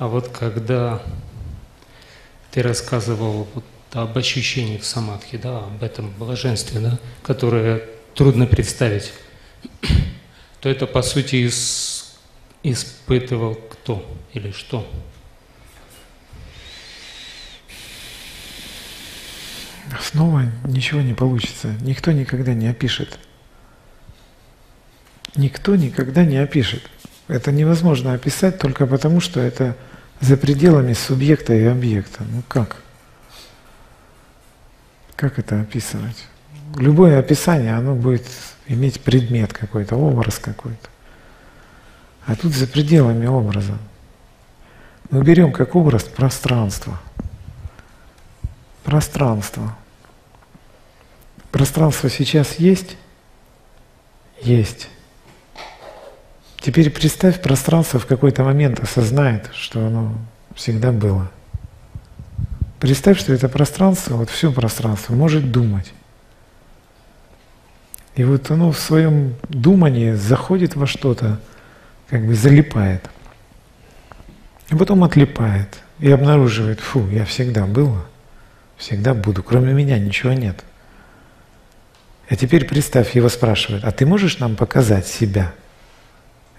А вот когда ты рассказывал вот об ощущениях самадхи, да, об этом блаженстве, да, которое трудно представить, то это по сути ис, испытывал кто или что? Снова ничего не получится. Никто никогда не опишет. Никто никогда не опишет. Это невозможно описать только потому, что это за пределами субъекта и объекта. Ну как? Как это описывать? Любое описание, оно будет иметь предмет какой-то, образ какой-то. А тут за пределами образа. Мы берем как образ пространство. Пространство. Пространство сейчас есть? Есть. Теперь представь, пространство в какой-то момент осознает, что оно всегда было. Представь, что это пространство, вот все пространство, может думать. И вот оно в своем думании заходит во что-то, как бы залипает. И потом отлипает и обнаруживает, фу, я всегда был, всегда буду, кроме меня ничего нет. А теперь представь, его спрашивают, а ты можешь нам показать себя?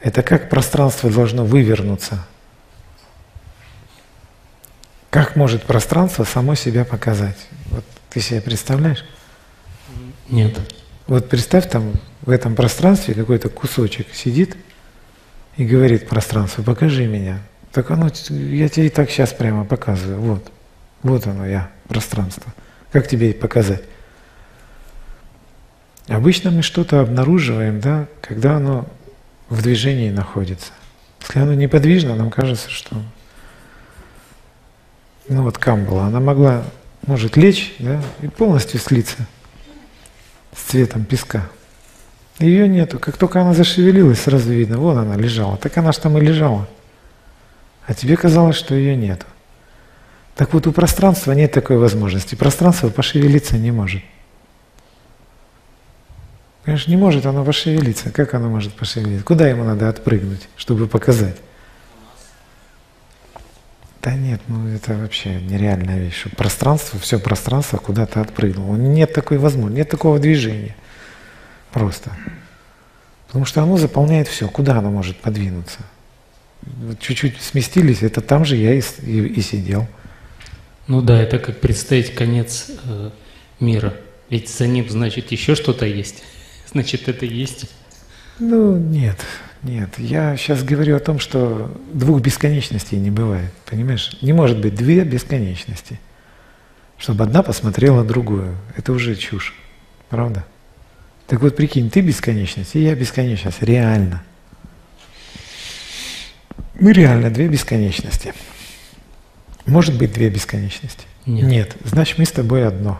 Это как пространство должно вывернуться? Как может пространство само себя показать? Вот ты себе представляешь? Нет. Вот представь там в этом пространстве какой-то кусочек сидит и говорит пространство, покажи меня. Так оно, я тебе и так сейчас прямо показываю. Вот, вот оно я, пространство. Как тебе показать? Обычно мы что-то обнаруживаем, да, когда оно в движении находится. Если оно неподвижно, нам кажется, что ну вот камбала, она могла, может лечь, да, и полностью слиться с цветом песка. Ее нету. Как только она зашевелилась, сразу видно, вон она лежала. Так она же там и лежала. А тебе казалось, что ее нету. Так вот у пространства нет такой возможности. Пространство пошевелиться не может. Конечно, не может оно пошевелиться. Как оно может пошевелиться? Куда ему надо отпрыгнуть, чтобы показать? Да нет, ну это вообще нереальная вещь. Пространство, все пространство куда-то отпрыгнуло. Нет такой возможности, нет такого движения. Просто. Потому что оно заполняет все. Куда оно может подвинуться? Вот чуть-чуть сместились, это там же я и, и, и сидел. Ну да, это как представить конец э, мира. Ведь за ним, значит, еще что-то есть. Значит, это есть? Ну, нет, нет. Я сейчас говорю о том, что двух бесконечностей не бывает. Понимаешь? Не может быть две бесконечности. Чтобы одна посмотрела другую. Это уже чушь. Правда? Так вот, прикинь, ты бесконечность, и я бесконечность. Реально. Мы реально две бесконечности. Может быть две бесконечности? Нет. Нет. Значит, мы с тобой одно.